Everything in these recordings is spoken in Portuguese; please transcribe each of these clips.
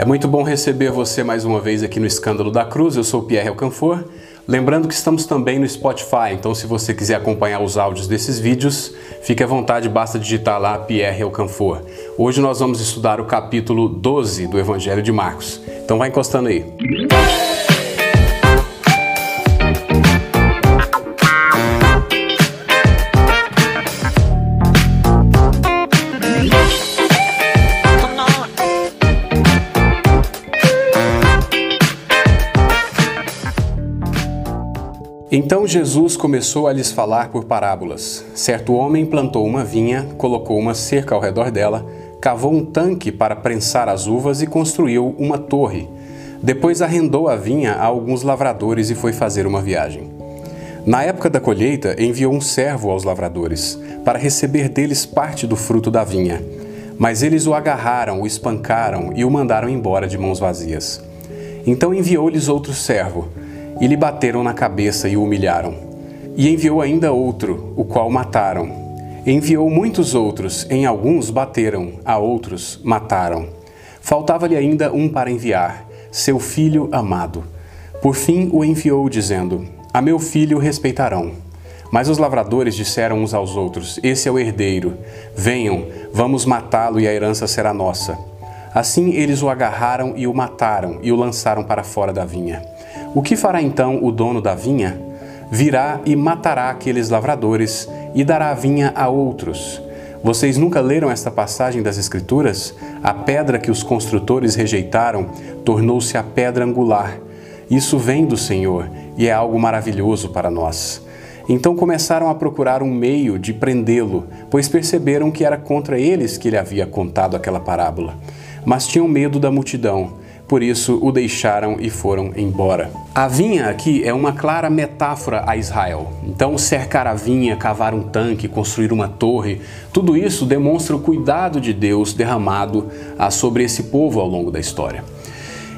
É muito bom receber você mais uma vez aqui no Escândalo da Cruz. Eu sou Pierre Alcanfor. Lembrando que estamos também no Spotify, então se você quiser acompanhar os áudios desses vídeos, fique à vontade, basta digitar lá Pierre Alcanfor. Hoje nós vamos estudar o capítulo 12 do Evangelho de Marcos. Então vai encostando aí. Então Jesus começou a lhes falar por parábolas. Certo homem plantou uma vinha, colocou uma cerca ao redor dela, cavou um tanque para prensar as uvas e construiu uma torre. Depois arrendou a vinha a alguns lavradores e foi fazer uma viagem. Na época da colheita, enviou um servo aos lavradores, para receber deles parte do fruto da vinha. Mas eles o agarraram, o espancaram e o mandaram embora de mãos vazias. Então enviou-lhes outro servo e lhe bateram na cabeça e o humilharam. E enviou ainda outro, o qual mataram. Enviou muitos outros, em alguns bateram, a outros mataram. Faltava-lhe ainda um para enviar, seu filho amado. Por fim o enviou, dizendo: A meu filho respeitarão. Mas os lavradores disseram uns aos outros: Esse é o herdeiro. Venham, vamos matá-lo e a herança será nossa. Assim eles o agarraram e o mataram e o lançaram para fora da vinha. O que fará então o dono da vinha? Virá e matará aqueles lavradores e dará a vinha a outros. Vocês nunca leram esta passagem das Escrituras? A pedra que os construtores rejeitaram tornou-se a pedra angular. Isso vem do Senhor e é algo maravilhoso para nós. Então começaram a procurar um meio de prendê-lo, pois perceberam que era contra eles que ele havia contado aquela parábola. Mas tinham medo da multidão por isso o deixaram e foram embora. A vinha aqui é uma clara metáfora a Israel. Então, cercar a vinha, cavar um tanque, construir uma torre, tudo isso demonstra o cuidado de Deus derramado sobre esse povo ao longo da história.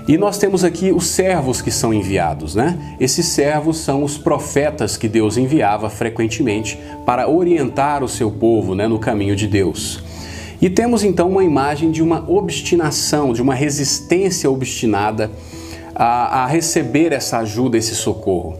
E nós temos aqui os servos que são enviados, né? Esses servos são os profetas que Deus enviava frequentemente para orientar o seu povo né, no caminho de Deus. E temos então uma imagem de uma obstinação, de uma resistência obstinada a, a receber essa ajuda, esse socorro.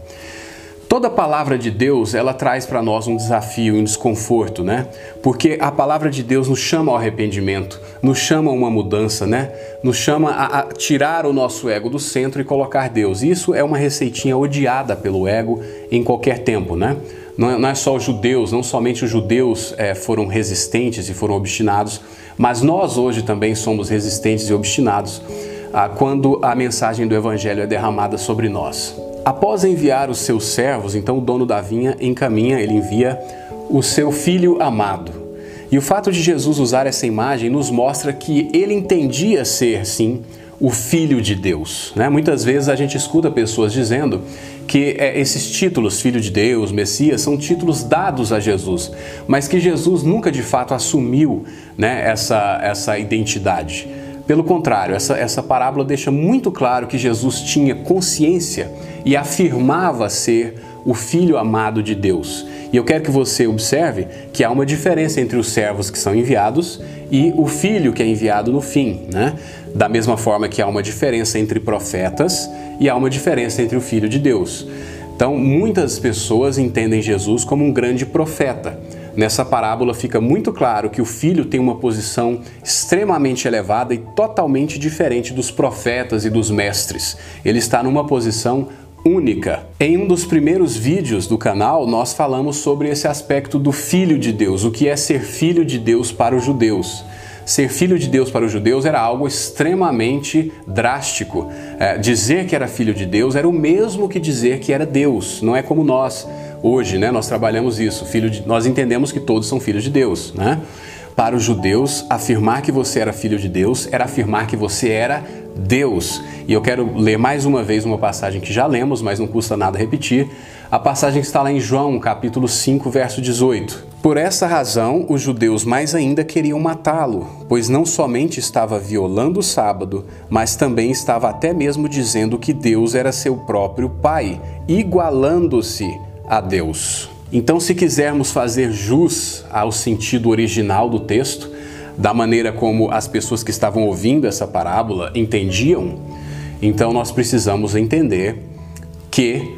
Toda palavra de Deus, ela traz para nós um desafio, um desconforto, né? Porque a palavra de Deus nos chama ao arrependimento, nos chama a uma mudança, né? Nos chama a, a tirar o nosso ego do centro e colocar Deus. Isso é uma receitinha odiada pelo ego em qualquer tempo, né? Não é, não é só os judeus, não somente os judeus é, foram resistentes e foram obstinados, mas nós hoje também somos resistentes e obstinados ah, quando a mensagem do Evangelho é derramada sobre nós. Após enviar os seus servos, então o dono da vinha encaminha, ele envia o seu filho amado. E o fato de Jesus usar essa imagem nos mostra que ele entendia ser, sim, o Filho de Deus. Né? Muitas vezes a gente escuta pessoas dizendo que é, esses títulos, Filho de Deus, Messias, são títulos dados a Jesus, mas que Jesus nunca de fato assumiu né, essa, essa identidade. Pelo contrário, essa, essa parábola deixa muito claro que Jesus tinha consciência e afirmava ser o Filho amado de Deus. E eu quero que você observe que há uma diferença entre os servos que são enviados e o filho que é enviado no fim, né? Da mesma forma que há uma diferença entre profetas e há uma diferença entre o filho de Deus. Então, muitas pessoas entendem Jesus como um grande profeta. Nessa parábola fica muito claro que o filho tem uma posição extremamente elevada e totalmente diferente dos profetas e dos mestres. Ele está numa posição única. Em um dos primeiros vídeos do canal, nós falamos sobre esse aspecto do Filho de Deus, o que é ser filho de Deus para os judeus. Ser filho de Deus para os judeus era algo extremamente drástico. É, dizer que era filho de Deus era o mesmo que dizer que era Deus. Não é como nós hoje, né? Nós trabalhamos isso. Filho de, nós entendemos que todos são filhos de Deus, né? Para os judeus, afirmar que você era filho de Deus era afirmar que você era Deus. E eu quero ler mais uma vez uma passagem que já lemos, mas não custa nada repetir. A passagem que está lá em João, capítulo 5, verso 18. Por essa razão, os judeus mais ainda queriam matá-lo, pois não somente estava violando o sábado, mas também estava até mesmo dizendo que Deus era seu próprio Pai, igualando-se a Deus. Então, se quisermos fazer jus ao sentido original do texto, da maneira como as pessoas que estavam ouvindo essa parábola entendiam, então nós precisamos entender que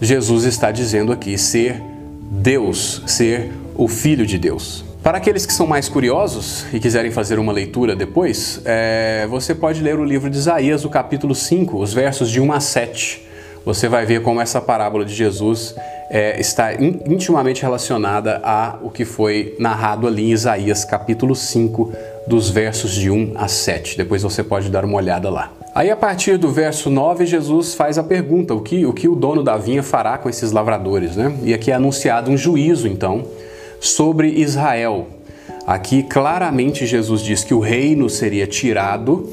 Jesus está dizendo aqui ser Deus, ser o Filho de Deus. Para aqueles que são mais curiosos e quiserem fazer uma leitura depois, é, você pode ler o livro de Isaías, o capítulo 5, os versos de 1 a 7. Você vai ver como essa parábola de Jesus é, está intimamente relacionada a o que foi narrado ali em Isaías, capítulo 5, dos versos de 1 a 7. Depois você pode dar uma olhada lá. Aí, a partir do verso 9, Jesus faz a pergunta: o que o, que o dono da vinha fará com esses lavradores? Né? E aqui é anunciado um juízo, então sobre Israel. Aqui claramente Jesus diz que o reino seria tirado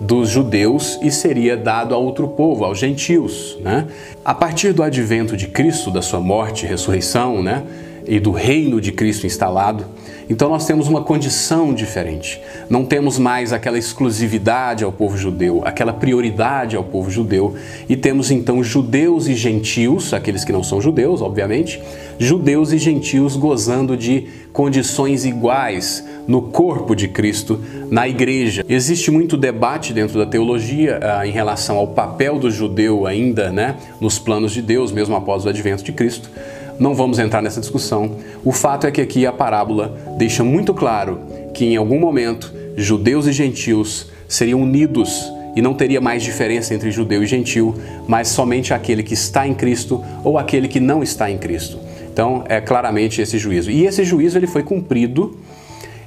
dos judeus e seria dado a outro povo, aos gentios. Né? A partir do advento de Cristo, da sua morte e ressurreição, né? E do reino de Cristo instalado, então nós temos uma condição diferente. Não temos mais aquela exclusividade ao povo judeu, aquela prioridade ao povo judeu, e temos então judeus e gentios, aqueles que não são judeus, obviamente, judeus e gentios gozando de condições iguais no corpo de Cristo, na igreja. Existe muito debate dentro da teologia ah, em relação ao papel do judeu ainda, né, nos planos de Deus, mesmo após o advento de Cristo. Não vamos entrar nessa discussão. O fato é que aqui a parábola deixa muito claro que em algum momento judeus e gentios seriam unidos e não teria mais diferença entre judeu e gentil, mas somente aquele que está em Cristo ou aquele que não está em Cristo. Então, é claramente esse juízo. E esse juízo ele foi cumprido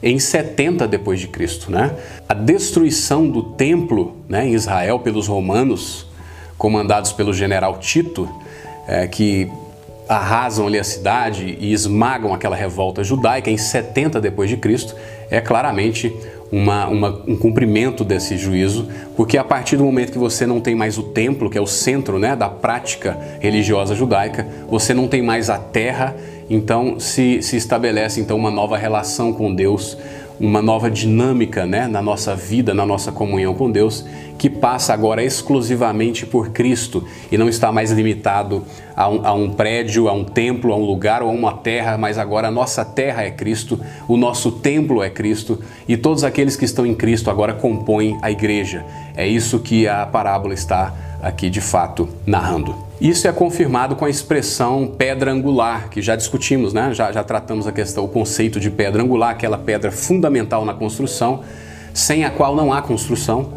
em 70 depois de Cristo, né? A destruição do templo, né, em Israel pelos romanos, comandados pelo general Tito, é, que arrasam ali a cidade e esmagam aquela revolta judaica em 70 depois de Cristo, é claramente uma, uma, um cumprimento desse juízo, porque a partir do momento que você não tem mais o templo, que é o centro né, da prática religiosa judaica, você não tem mais a terra, então se, se estabelece então uma nova relação com Deus, uma nova dinâmica né, na nossa vida, na nossa comunhão com Deus, que passa agora exclusivamente por Cristo e não está mais limitado a um, a um, prédio, a um templo, a um lugar ou a uma terra, mas agora a nossa terra é Cristo, o nosso templo é Cristo e todos aqueles que estão em Cristo agora compõem a igreja. É isso que a parábola está aqui de fato narrando. Isso é confirmado com a expressão pedra angular, que já discutimos, né? já, já tratamos a questão, o conceito de pedra angular, aquela pedra fundamental na construção, sem a qual não há construção.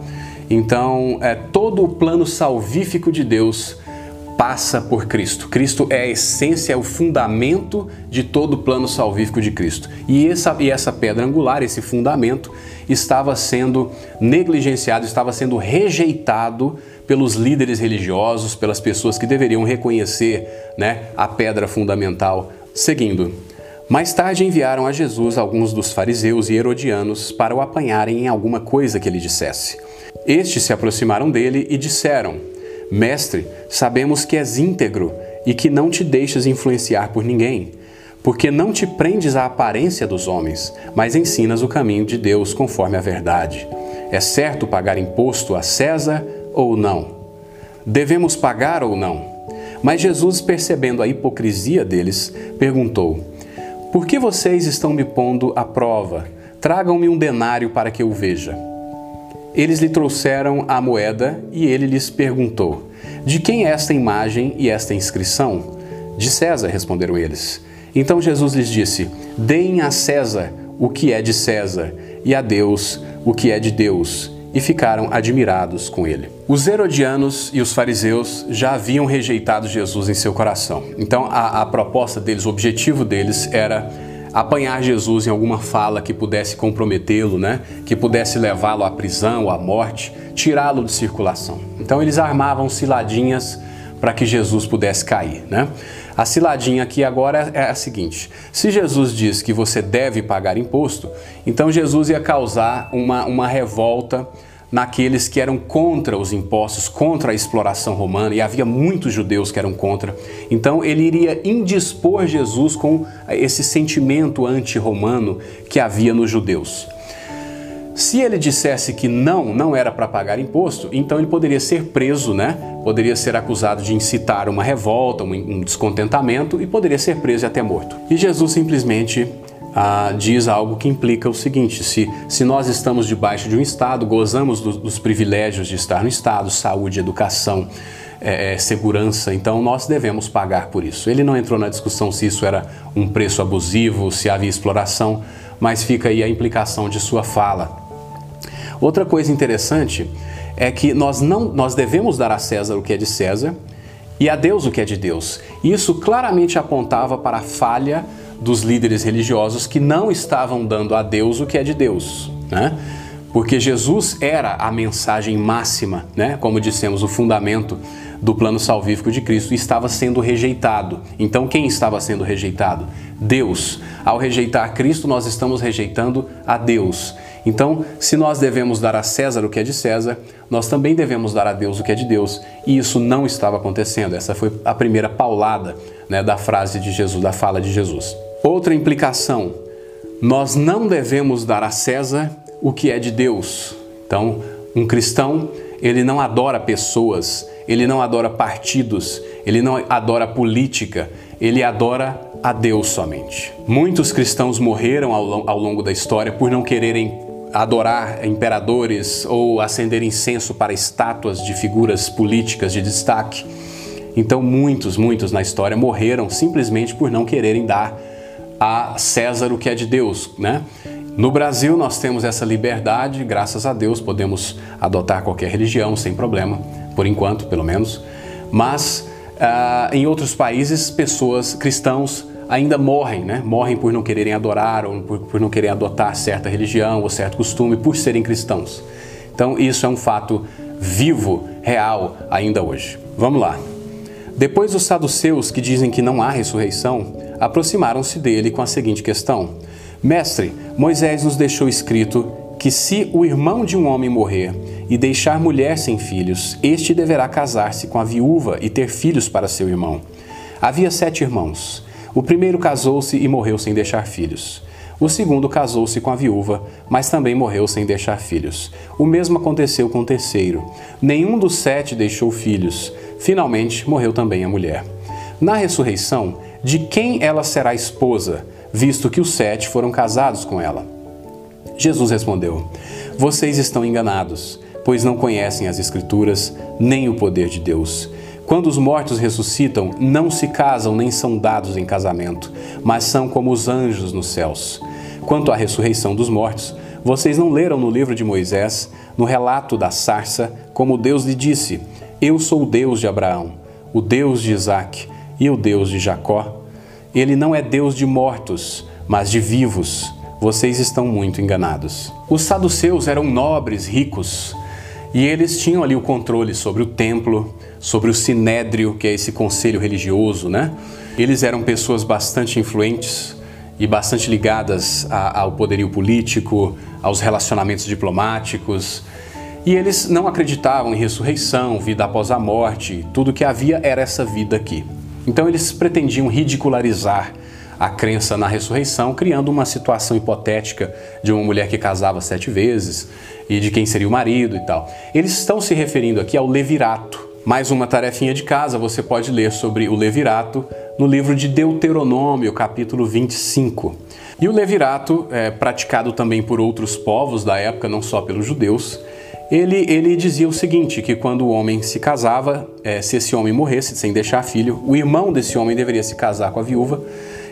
Então, é, todo o plano salvífico de Deus passa por Cristo. Cristo é a essência, é o fundamento de todo o plano salvífico de Cristo. E essa, e essa pedra angular, esse fundamento, estava sendo negligenciado, estava sendo rejeitado pelos líderes religiosos, pelas pessoas que deveriam reconhecer né, a pedra fundamental. Seguindo, mais tarde enviaram a Jesus alguns dos fariseus e herodianos para o apanharem em alguma coisa que ele dissesse. Estes se aproximaram dele e disseram: Mestre, sabemos que és íntegro e que não te deixas influenciar por ninguém, porque não te prendes à aparência dos homens, mas ensinas o caminho de Deus conforme a verdade. É certo pagar imposto a César ou não? Devemos pagar ou não? Mas Jesus, percebendo a hipocrisia deles, perguntou: Por que vocês estão me pondo à prova? Tragam-me um denário para que eu veja. Eles lhe trouxeram a moeda e ele lhes perguntou: De quem é esta imagem e esta inscrição? De César, responderam eles. Então Jesus lhes disse: Deem a César o que é de César e a Deus o que é de Deus. E ficaram admirados com ele. Os herodianos e os fariseus já haviam rejeitado Jesus em seu coração. Então a, a proposta deles, o objetivo deles era apanhar Jesus em alguma fala que pudesse comprometê-lo, né? que pudesse levá-lo à prisão, à morte, tirá-lo de circulação. Então eles armavam ciladinhas para que Jesus pudesse cair. Né? A ciladinha aqui agora é a seguinte: se Jesus diz que você deve pagar imposto, então Jesus ia causar uma, uma revolta naqueles que eram contra os impostos, contra a exploração romana, e havia muitos judeus que eram contra. Então ele iria indispor Jesus com esse sentimento anti-romano que havia nos judeus. Se ele dissesse que não, não era para pagar imposto, então ele poderia ser preso, né? Poderia ser acusado de incitar uma revolta, um descontentamento e poderia ser preso e até morto. E Jesus simplesmente ah, diz algo que implica o seguinte: se, se nós estamos debaixo de um Estado, gozamos do, dos privilégios de estar no Estado, saúde, educação, é, é, segurança, então nós devemos pagar por isso. Ele não entrou na discussão se isso era um preço abusivo, se havia exploração, mas fica aí a implicação de sua fala. Outra coisa interessante é que nós não nós devemos dar a César o que é de César e a Deus o que é de Deus. Isso claramente apontava para a falha dos líderes religiosos que não estavam dando a Deus o que é de Deus, né? Porque Jesus era a mensagem máxima, né? Como dissemos, o fundamento do plano salvífico de Cristo estava sendo rejeitado. Então, quem estava sendo rejeitado? Deus. Ao rejeitar Cristo, nós estamos rejeitando a Deus. Então, se nós devemos dar a César o que é de César, nós também devemos dar a Deus o que é de Deus. E isso não estava acontecendo. Essa foi a primeira paulada né, da frase de Jesus, da fala de Jesus. Outra implicação: nós não devemos dar a César o que é de Deus. Então, um cristão, ele não adora pessoas, ele não adora partidos, ele não adora política, ele adora a Deus somente. Muitos cristãos morreram ao, ao longo da história por não quererem adorar imperadores ou acender incenso para estátuas de figuras políticas de destaque. Então, muitos, muitos na história morreram simplesmente por não quererem dar a César o que é de Deus, né? No Brasil, nós temos essa liberdade, graças a Deus, podemos adotar qualquer religião sem problema, por enquanto, pelo menos. Mas uh, em outros países, pessoas cristãos ainda morrem, né? Morrem por não quererem adorar ou por, por não querer adotar certa religião ou certo costume por serem cristãos. Então, isso é um fato vivo, real, ainda hoje. Vamos lá. Depois, os saduceus, que dizem que não há ressurreição, aproximaram-se dele com a seguinte questão: Mestre, Moisés nos deixou escrito que se o irmão de um homem morrer e deixar mulher sem filhos, este deverá casar-se com a viúva e ter filhos para seu irmão. Havia sete irmãos. O primeiro casou-se e morreu sem deixar filhos. O segundo casou-se com a viúva, mas também morreu sem deixar filhos. O mesmo aconteceu com o terceiro. Nenhum dos sete deixou filhos. Finalmente morreu também a mulher. Na ressurreição, de quem ela será esposa, visto que os sete foram casados com ela? Jesus respondeu: Vocês estão enganados, pois não conhecem as Escrituras nem o poder de Deus. Quando os mortos ressuscitam, não se casam nem são dados em casamento, mas são como os anjos nos céus. Quanto à ressurreição dos mortos, vocês não leram no livro de Moisés, no relato da sarça, como Deus lhe disse: Eu sou o Deus de Abraão, o Deus de Isaque e o Deus de Jacó? Ele não é Deus de mortos, mas de vivos. Vocês estão muito enganados. Os saduceus eram nobres, ricos, e eles tinham ali o controle sobre o templo, sobre o sinédrio, que é esse conselho religioso, né? Eles eram pessoas bastante influentes e bastante ligadas ao poderio político, aos relacionamentos diplomáticos. E eles não acreditavam em ressurreição, vida após a morte, tudo que havia era essa vida aqui. Então eles pretendiam ridicularizar a crença na ressurreição, criando uma situação hipotética de uma mulher que casava sete vezes e de quem seria o marido e tal. Eles estão se referindo aqui ao levirato. Mais uma tarefinha de casa, você pode ler sobre o levirato no livro de Deuteronômio, capítulo 25. E o levirato, é, praticado também por outros povos da época, não só pelos judeus, ele, ele dizia o seguinte, que quando o homem se casava, é, se esse homem morresse sem deixar filho, o irmão desse homem deveria se casar com a viúva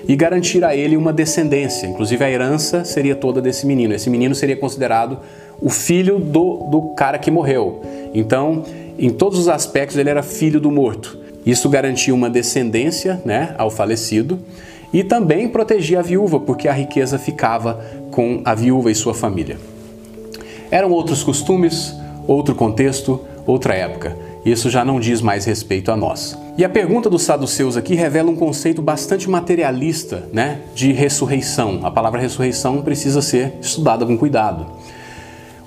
e garantir a ele uma descendência. Inclusive a herança seria toda desse menino. Esse menino seria considerado o filho do, do cara que morreu. Então, em todos os aspectos, ele era filho do morto. Isso garantia uma descendência né, ao falecido e também protegia a viúva, porque a riqueza ficava com a viúva e sua família. Eram outros costumes, outro contexto, outra época. Isso já não diz mais respeito a nós. E a pergunta dos saduceus aqui revela um conceito bastante materialista, né, de ressurreição. A palavra ressurreição precisa ser estudada com cuidado.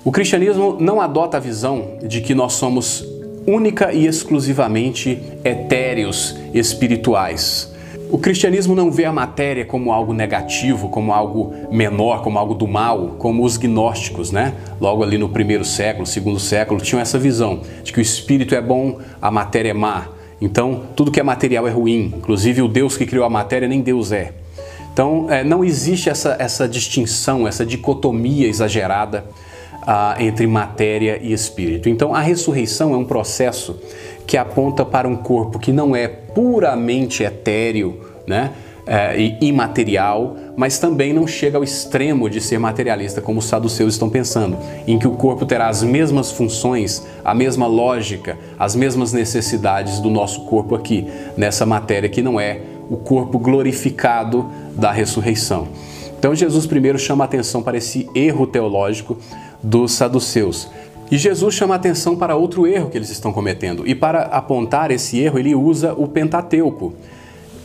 O cristianismo não adota a visão de que nós somos única e exclusivamente etéreos espirituais. O cristianismo não vê a matéria como algo negativo, como algo menor, como algo do mal, como os gnósticos, né? Logo ali no primeiro século, segundo século, tinham essa visão de que o espírito é bom, a matéria é má. Então, tudo que é material é ruim. Inclusive, o Deus que criou a matéria nem Deus é. Então, é, não existe essa, essa distinção, essa dicotomia exagerada ah, entre matéria e espírito. Então, a ressurreição é um processo que aponta para um corpo que não é puramente etéreo, né? É, e imaterial, mas também não chega ao extremo de ser materialista, como os saduceus estão pensando, em que o corpo terá as mesmas funções, a mesma lógica, as mesmas necessidades do nosso corpo aqui, nessa matéria que não é o corpo glorificado da ressurreição. Então Jesus primeiro chama atenção para esse erro teológico dos saduceus. E Jesus chama atenção para outro erro que eles estão cometendo. E para apontar esse erro, ele usa o Pentateuco.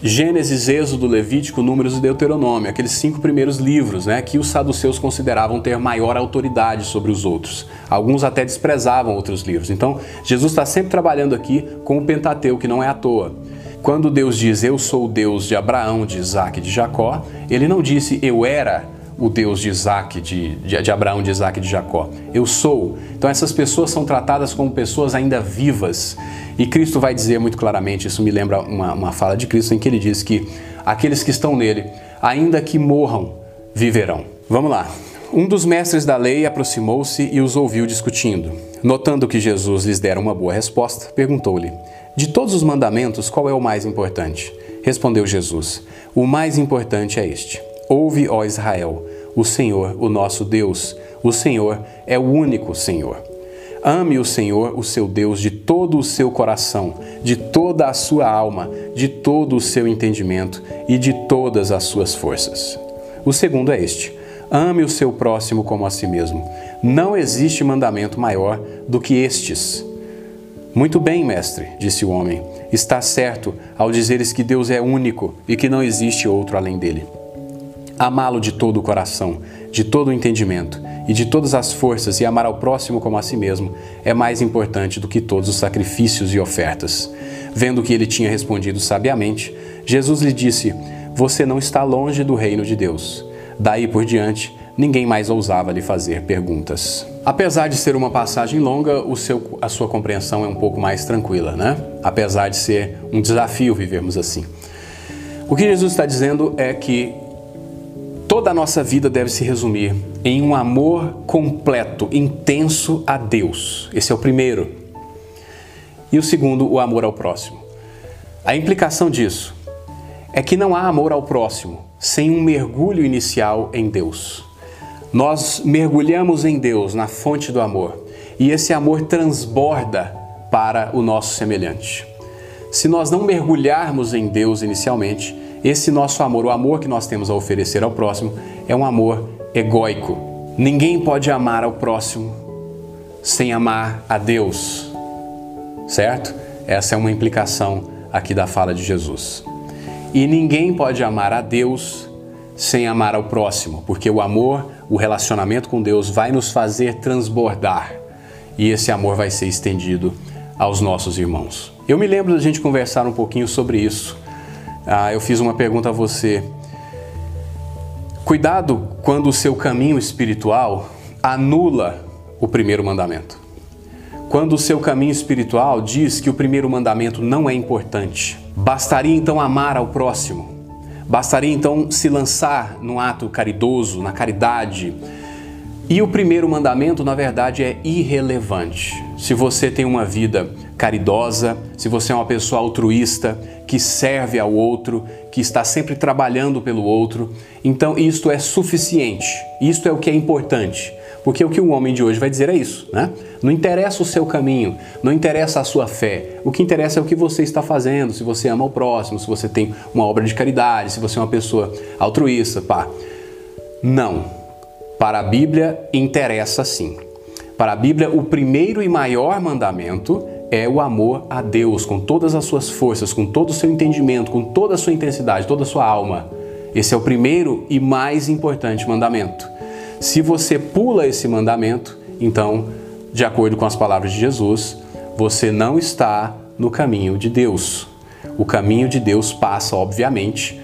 Gênesis, Êxodo, Levítico, Números e Deuteronômio, aqueles cinco primeiros livros, né, que os saduceus consideravam ter maior autoridade sobre os outros. Alguns até desprezavam outros livros. Então, Jesus está sempre trabalhando aqui com o Pentateuco, que não é à toa. Quando Deus diz eu sou o Deus de Abraão, de Isaac e de Jacó, ele não disse eu era o Deus de Isaac, de, de, de, Abraão, de Isaac e de Jacó. Eu sou. Então essas pessoas são tratadas como pessoas ainda vivas. E Cristo vai dizer muito claramente, isso me lembra uma, uma fala de Cristo, em que ele diz que aqueles que estão nele, ainda que morram, viverão. Vamos lá. Um dos mestres da lei aproximou-se e os ouviu discutindo. Notando que Jesus lhes dera uma boa resposta, perguntou-lhe: De todos os mandamentos, qual é o mais importante? Respondeu Jesus: O mais importante é este Ouve, ó Israel, o Senhor, o nosso Deus, o Senhor é o único Senhor. Ame o Senhor, o seu Deus, de todo o seu coração, de toda a sua alma, de todo o seu entendimento e de todas as suas forças. O segundo é este: ame o seu próximo como a si mesmo. Não existe mandamento maior do que estes. Muito bem, mestre, disse o homem. Está certo ao dizeres que Deus é único e que não existe outro além dele amá-lo de todo o coração, de todo o entendimento e de todas as forças e amar ao próximo como a si mesmo é mais importante do que todos os sacrifícios e ofertas. Vendo que ele tinha respondido sabiamente, Jesus lhe disse: Você não está longe do reino de Deus. Daí por diante, ninguém mais ousava lhe fazer perguntas. Apesar de ser uma passagem longa, seu, a sua compreensão é um pouco mais tranquila, né? Apesar de ser um desafio vivermos assim. O que Jesus está dizendo é que Toda a nossa vida deve se resumir em um amor completo, intenso a Deus. Esse é o primeiro. E o segundo, o amor ao próximo. A implicação disso é que não há amor ao próximo sem um mergulho inicial em Deus. Nós mergulhamos em Deus, na fonte do amor, e esse amor transborda para o nosso semelhante. Se nós não mergulharmos em Deus inicialmente, esse nosso amor, o amor que nós temos a oferecer ao próximo, é um amor egóico. Ninguém pode amar ao próximo sem amar a Deus, certo? Essa é uma implicação aqui da fala de Jesus. E ninguém pode amar a Deus sem amar ao próximo, porque o amor, o relacionamento com Deus vai nos fazer transbordar e esse amor vai ser estendido aos nossos irmãos. Eu me lembro da gente conversar um pouquinho sobre isso ah, eu fiz uma pergunta a você. Cuidado quando o seu caminho espiritual anula o primeiro mandamento. Quando o seu caminho espiritual diz que o primeiro mandamento não é importante, bastaria então amar ao próximo, bastaria então se lançar num ato caridoso, na caridade. E o primeiro mandamento, na verdade, é irrelevante. Se você tem uma vida caridosa, se você é uma pessoa altruísta, que serve ao outro, que está sempre trabalhando pelo outro, então isto é suficiente. Isto é o que é importante. Porque o que o homem de hoje vai dizer é isso, né? Não interessa o seu caminho, não interessa a sua fé. O que interessa é o que você está fazendo, se você ama o próximo, se você tem uma obra de caridade, se você é uma pessoa altruísta, pá. Não. Para a Bíblia interessa sim. Para a Bíblia, o primeiro e maior mandamento é o amor a Deus com todas as suas forças, com todo o seu entendimento, com toda a sua intensidade, toda a sua alma. Esse é o primeiro e mais importante mandamento. Se você pula esse mandamento, então, de acordo com as palavras de Jesus, você não está no caminho de Deus. O caminho de Deus passa, obviamente,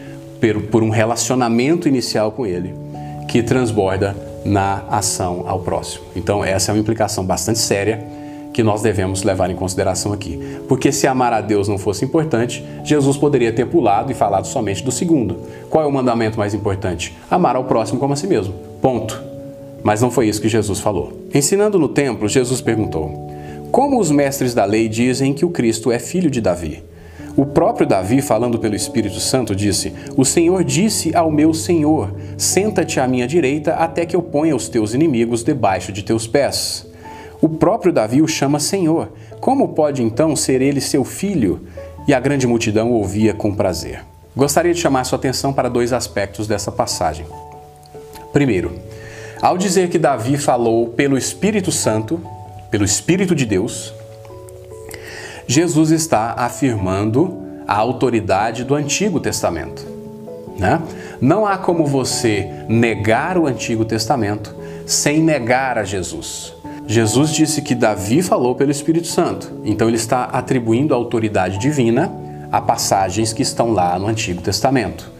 por um relacionamento inicial com Ele, que transborda na ação ao próximo. Então, essa é uma implicação bastante séria que nós devemos levar em consideração aqui. Porque se amar a Deus não fosse importante, Jesus poderia ter pulado e falado somente do segundo. Qual é o mandamento mais importante? Amar ao próximo como a si mesmo. Ponto. Mas não foi isso que Jesus falou. Ensinando no templo, Jesus perguntou: Como os mestres da lei dizem que o Cristo é filho de Davi? O próprio Davi, falando pelo Espírito Santo, disse: O Senhor disse ao meu Senhor: Senta-te à minha direita até que eu ponha os teus inimigos debaixo de teus pés. O próprio Davi o chama Senhor. Como pode então ser ele seu filho? E a grande multidão ouvia com prazer. Gostaria de chamar sua atenção para dois aspectos dessa passagem. Primeiro, ao dizer que Davi falou pelo Espírito Santo, pelo Espírito de Deus, Jesus está afirmando a autoridade do Antigo Testamento. Né? Não há como você negar o Antigo Testamento sem negar a Jesus. Jesus disse que Davi falou pelo Espírito Santo, então ele está atribuindo a autoridade divina a passagens que estão lá no Antigo Testamento.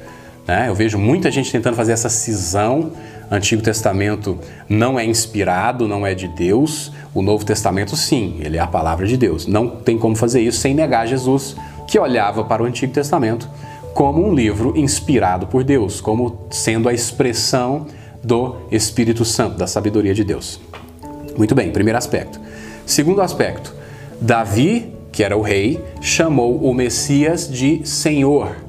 Né? Eu vejo muita gente tentando fazer essa cisão Antigo Testamento não é inspirado, não é de Deus. O Novo Testamento, sim, ele é a palavra de Deus. Não tem como fazer isso sem negar Jesus, que olhava para o Antigo Testamento como um livro inspirado por Deus, como sendo a expressão do Espírito Santo, da sabedoria de Deus. Muito bem, primeiro aspecto. Segundo aspecto, Davi, que era o rei, chamou o Messias de Senhor.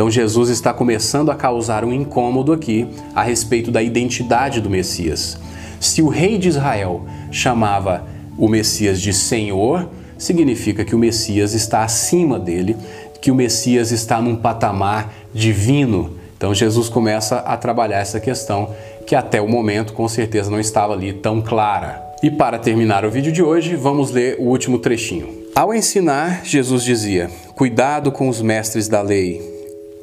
Então Jesus está começando a causar um incômodo aqui a respeito da identidade do Messias. Se o rei de Israel chamava o Messias de Senhor, significa que o Messias está acima dele, que o Messias está num patamar divino. Então Jesus começa a trabalhar essa questão que até o momento com certeza não estava ali tão clara. E para terminar o vídeo de hoje, vamos ler o último trechinho. Ao ensinar, Jesus dizia: Cuidado com os mestres da lei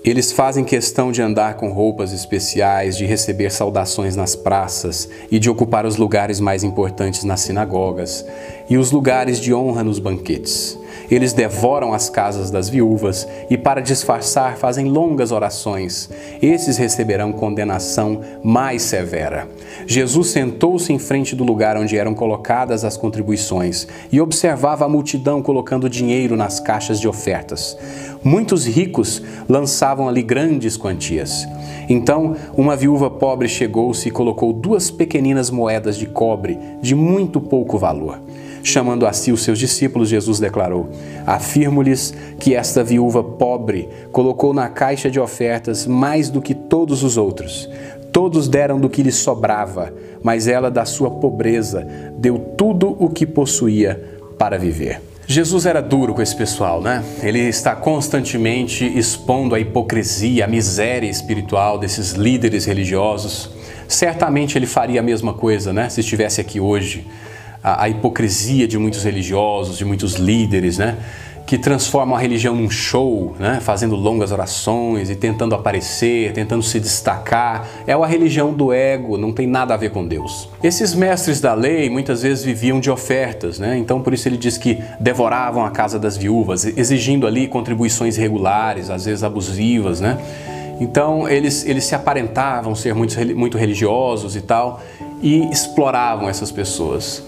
eles fazem questão de andar com roupas especiais, de receber saudações nas praças e de ocupar os lugares mais importantes nas sinagogas e os lugares de honra nos banquetes. Eles devoram as casas das viúvas e, para disfarçar, fazem longas orações. Esses receberão condenação mais severa. Jesus sentou-se em frente do lugar onde eram colocadas as contribuições e observava a multidão colocando dinheiro nas caixas de ofertas. Muitos ricos lançavam ali grandes quantias. Então, uma viúva pobre chegou-se e colocou duas pequeninas moedas de cobre de muito pouco valor. Chamando a si os seus discípulos, Jesus declarou: Afirmo-lhes que esta viúva pobre colocou na caixa de ofertas mais do que todos os outros. Todos deram do que lhes sobrava, mas ela, da sua pobreza, deu tudo o que possuía para viver. Jesus era duro com esse pessoal, né? Ele está constantemente expondo a hipocrisia, a miséria espiritual desses líderes religiosos. Certamente ele faria a mesma coisa, né? Se estivesse aqui hoje. A, a hipocrisia de muitos religiosos, de muitos líderes, né? que transformam a religião num show, né? fazendo longas orações e tentando aparecer, tentando se destacar. É a religião do ego, não tem nada a ver com Deus. Esses mestres da lei muitas vezes viviam de ofertas, né? então por isso ele diz que devoravam a casa das viúvas, exigindo ali contribuições regulares, às vezes abusivas. Né? Então eles, eles se aparentavam ser muito, muito religiosos e tal e exploravam essas pessoas.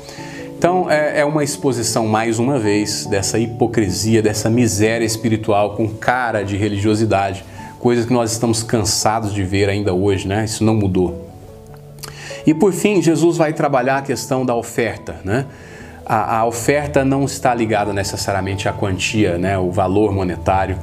Então é, é, uma exposição mais uma vez dessa hipocrisia, dessa miséria espiritual com cara de religiosidade, coisa que nós estamos cansados de ver ainda hoje, né? Isso não mudou. E por fim, Jesus vai trabalhar a questão da oferta, né? A, a oferta não está ligada necessariamente à quantia, né? O valor monetário,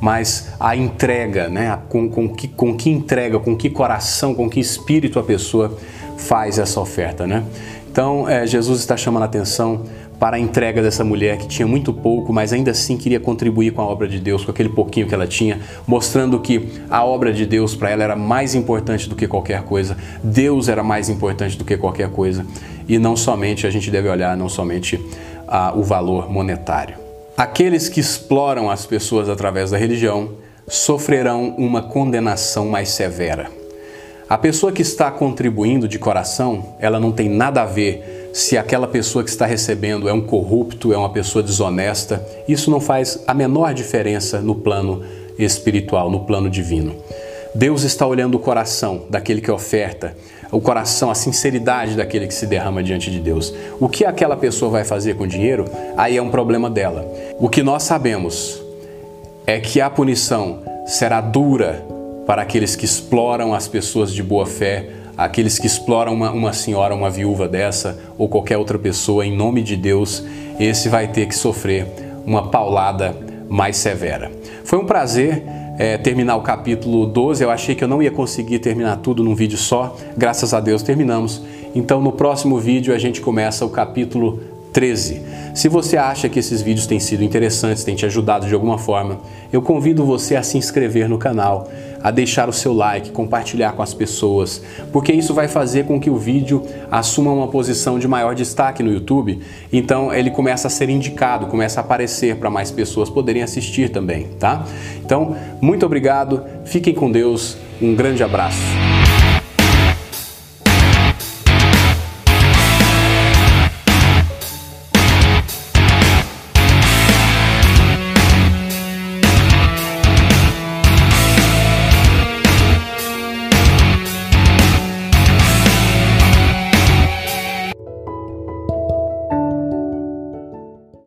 mas a entrega, né? Com, com, que, com que entrega, com que coração, com que espírito a pessoa faz essa oferta, né? Então, é, Jesus está chamando a atenção para a entrega dessa mulher que tinha muito pouco, mas ainda assim queria contribuir com a obra de Deus, com aquele pouquinho que ela tinha, mostrando que a obra de Deus para ela era mais importante do que qualquer coisa. Deus era mais importante do que qualquer coisa. E não somente, a gente deve olhar não somente a, o valor monetário. Aqueles que exploram as pessoas através da religião sofrerão uma condenação mais severa. A pessoa que está contribuindo de coração, ela não tem nada a ver se aquela pessoa que está recebendo é um corrupto, é uma pessoa desonesta. Isso não faz a menor diferença no plano espiritual, no plano divino. Deus está olhando o coração daquele que oferta, o coração, a sinceridade daquele que se derrama diante de Deus. O que aquela pessoa vai fazer com o dinheiro, aí é um problema dela. O que nós sabemos é que a punição será dura para aqueles que exploram as pessoas de boa fé, aqueles que exploram uma, uma senhora, uma viúva dessa ou qualquer outra pessoa em nome de Deus, esse vai ter que sofrer uma paulada mais severa. Foi um prazer é, terminar o capítulo 12. Eu achei que eu não ia conseguir terminar tudo num vídeo só. Graças a Deus terminamos. Então no próximo vídeo a gente começa o capítulo 13. Se você acha que esses vídeos têm sido interessantes, têm te ajudado de alguma forma, eu convido você a se inscrever no canal, a deixar o seu like, compartilhar com as pessoas, porque isso vai fazer com que o vídeo assuma uma posição de maior destaque no YouTube, então ele começa a ser indicado, começa a aparecer para mais pessoas poderem assistir também, tá? Então, muito obrigado, fiquem com Deus, um grande abraço.